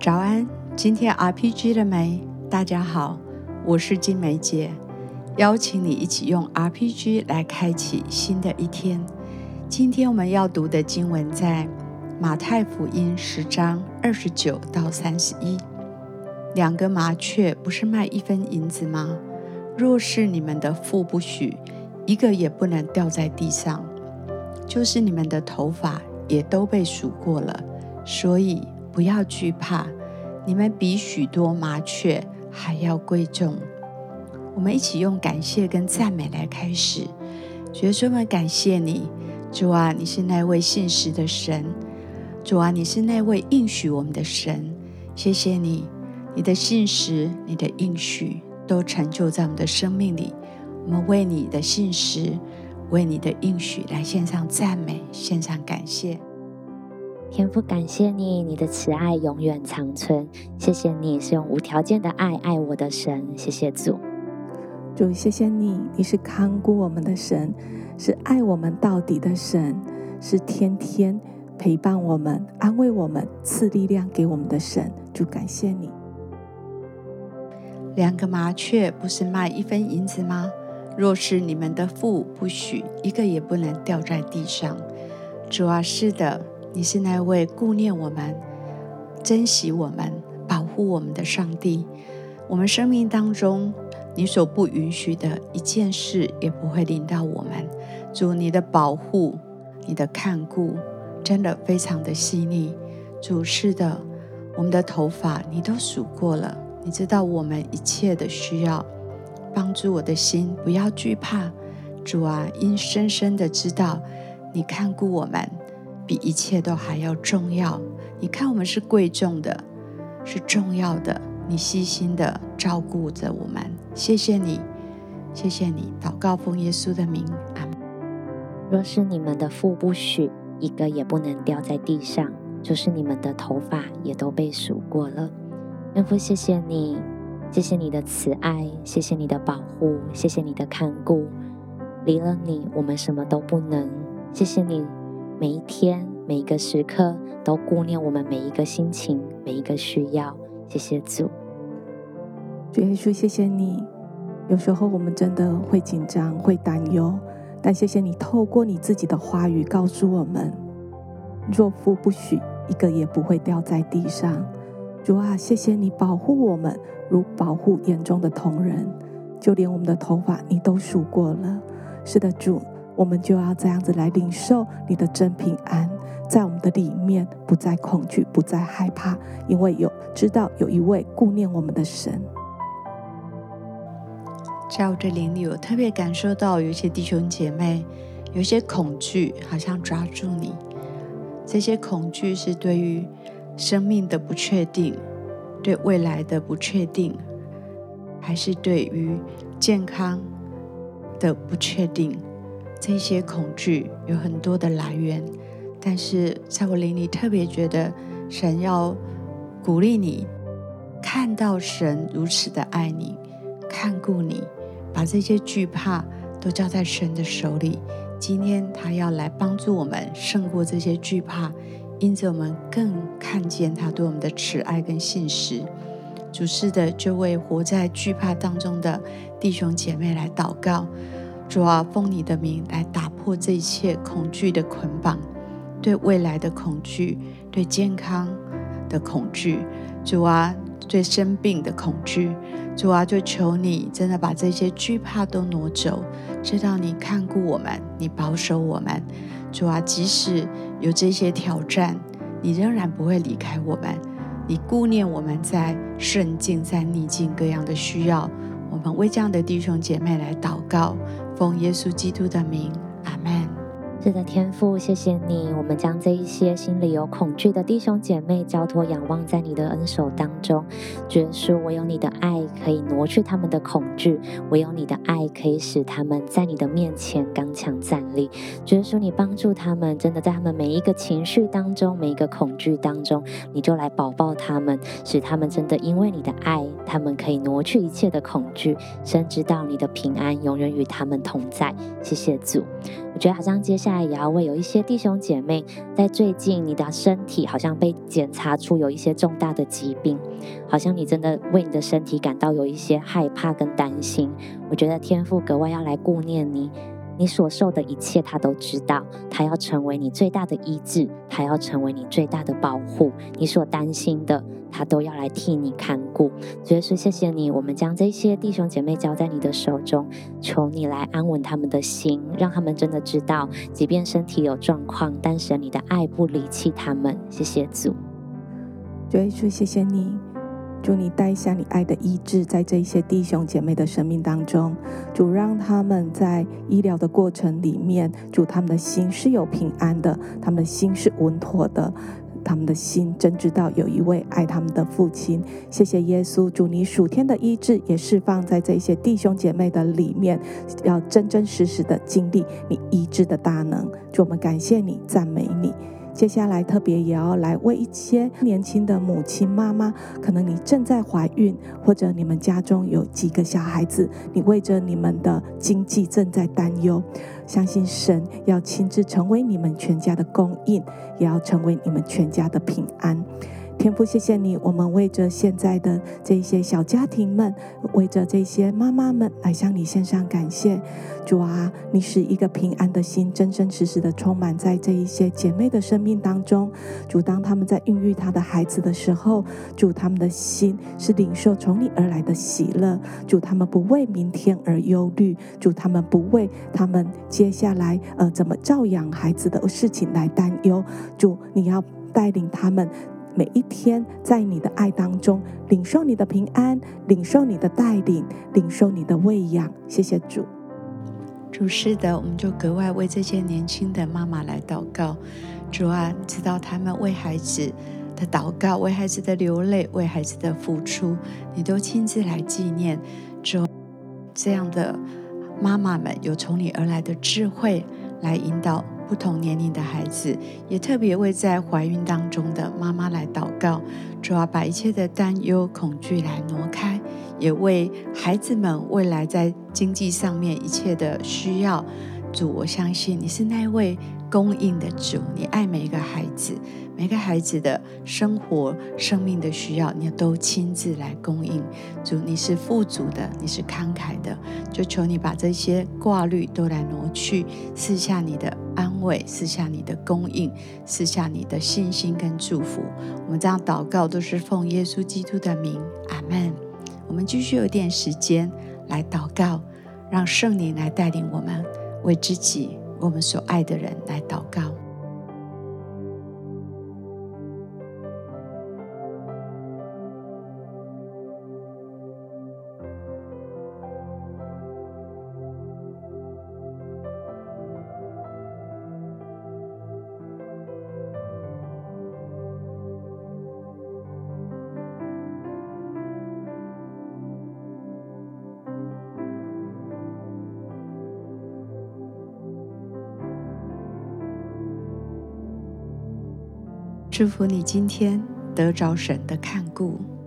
早安，今天 RPG 了没？大家好，我是金梅姐，邀请你一起用 RPG 来开启新的一天。今天我们要读的经文在马太福音十章二十九到三十一。两个麻雀不是卖一分银子吗？若是你们的父不许，一个也不能掉在地上。就是你们的头发也都被数过了，所以。不要惧怕，你们比许多麻雀还要贵重。我们一起用感谢跟赞美来开始。学生们，感谢你，主啊，你是那位信实的神，主啊，你是那位应许我们的神。谢谢你，你的信实、你的应许都成就在我们的生命里。我们为你的信实、为你的应许来献上赞美，献上感谢。天父，感谢你，你的慈爱永远长存。谢谢你是用无条件的爱爱我的神。谢谢主，主，谢谢你，你是看顾我们的神，是爱我们到底的神，是天天陪伴我们、安慰我们、赐力量给我们的神。主，感谢你。两个麻雀不是卖一分银子吗？若是你们的父不许，一个也不能掉在地上。主啊，是的。你是那位顾念我们、珍惜我们、保护我们的上帝。我们生命当中，你所不允许的一件事也不会临到我们。主，你的保护、你的看顾，真的非常的细腻。主，是的，我们的头发你都数过了，你知道我们一切的需要。帮助我的心，不要惧怕。主啊，因深深的知道你看顾我们。比一切都还要重要。你看，我们是贵重的，是重要的。你细心的照顾着我们，谢谢你，谢谢你。祷告奉耶稣的名，阿门。若是你们的父不许，一个也不能掉在地上，就是你们的头发也都被数过了。天父，谢谢你，谢谢你的慈爱，谢谢你的保护，谢谢你的看顾。离了你，我们什么都不能。谢谢你。每一天，每一个时刻，都顾念我们每一个心情，每一个需要。谢谢主，主耶稣，谢谢你。有时候我们真的会紧张，会担忧，但谢谢你透过你自己的话语告诉我们：若父不许，一个也不会掉在地上。主啊，谢谢你保护我们，如保护眼中的瞳人，就连我们的头发你都数过了。是的，主。我们就要这样子来领受你的真平安，在我们的里面不再恐惧，不再害怕，因为有知道有一位顾念我们的神。在我的灵里，我特别感受到有一些弟兄姐妹有一些恐惧，好像抓住你。这些恐惧是对于生命的不确定，对未来的不确定，还是对于健康的不确定？这些恐惧有很多的来源，但是在我灵里特别觉得，神要鼓励你，看到神如此的爱你，看顾你，把这些惧怕都交在神的手里。今天他要来帮助我们胜过这些惧怕，因着我们更看见他对我们的慈爱跟信实。主是的，就为活在惧怕当中的弟兄姐妹来祷告。主啊，奉你的名来打破这一切恐惧的捆绑，对未来的恐惧，对健康的恐惧，主啊，对生病的恐惧，主啊，就求你真的把这些惧怕都挪走，知道你看顾我们，你保守我们，主啊，即使有这些挑战，你仍然不会离开我们，你顾念我们在顺境、在逆境各样的需要，我们为这样的弟兄姐妹来祷告。奉耶稣基督的名，阿门。是的，天父，谢谢你。我们将这一些心里有恐惧的弟兄姐妹交托仰望在你的恩手当中。主耶稣，唯有你的爱可以挪去他们的恐惧，唯有你的爱可以使他们在你的面前刚强站立。主耶稣，你帮助他们，真的在他们每一个情绪当中，每一个恐惧当中，你就来保抱他们，使他们真的因为你的爱，他们可以挪去一切的恐惧，深知道你的平安永远与他们同在。谢谢主。我觉得好像接下下来也要为有一些弟兄姐妹，在最近你的身体好像被检查出有一些重大的疾病，好像你真的为你的身体感到有一些害怕跟担心。我觉得天父格外要来顾念你。你所受的一切，他都知道。他要成为你最大的医治，他要成为你最大的保护。你所担心的，他都要来替你看顾。所以说，谢谢你，我们将这些弟兄姐妹交在你的手中，求你来安稳他们的心，让他们真的知道，即便身体有状况，但是你的爱不离弃他们。谢谢主，主耶稣，谢谢你。主，你带下你爱的医治，在这些弟兄姐妹的生命当中，主让他们在医疗的过程里面，主他们的心是有平安的，他们的心是稳妥的，他们的心真知道有一位爱他们的父亲。谢谢耶稣，主你属天的医治也释放在这些弟兄姐妹的里面，要真真实实的经历你医治的大能。主，我们感谢你，赞美你。接下来特别也要来为一些年轻的母亲妈妈，可能你正在怀孕，或者你们家中有几个小孩子，你为着你们的经济正在担忧，相信神要亲自成为你们全家的供应，也要成为你们全家的平安。天父，谢谢你，我们为着现在的这些小家庭们，为着这些妈妈们来向你献上感谢。主啊，你使一个平安的心真真实实的充满在这一些姐妹的生命当中。主，当他们在孕育他的孩子的时候，主他们的心是领受从你而来的喜乐。主，他们不为明天而忧虑。主，他们不为他们接下来呃怎么照养孩子的事情来担忧。主，你要带领他们。每一天，在你的爱当中，领受你的平安，领受你的带领，领受你的喂养。谢谢主。主是的，我们就格外为这些年轻的妈妈来祷告。主啊，知道他们为孩子的祷告，为孩子的流泪，为孩子的付出，你都亲自来纪念。主，这样的妈妈们有从你而来的智慧来引导。不同年龄的孩子，也特别为在怀孕当中的妈妈来祷告，主要把一切的担忧、恐惧来挪开，也为孩子们未来在经济上面一切的需要，主，我相信你是那位供应的主，你爱每一个孩子。每个孩子的生活、生命的需要，你都亲自来供应。主，你是富足的，你是慷慨的，就求你把这些挂虑都来挪去，赐下你的安慰，赐下你的供应，赐下你的信心跟祝福。我们这样祷告，都是奉耶稣基督的名，阿门。我们继续有点时间来祷告，让圣灵来带领我们，为自己、我们所爱的人来祷告。祝福你今天得着神的看顾。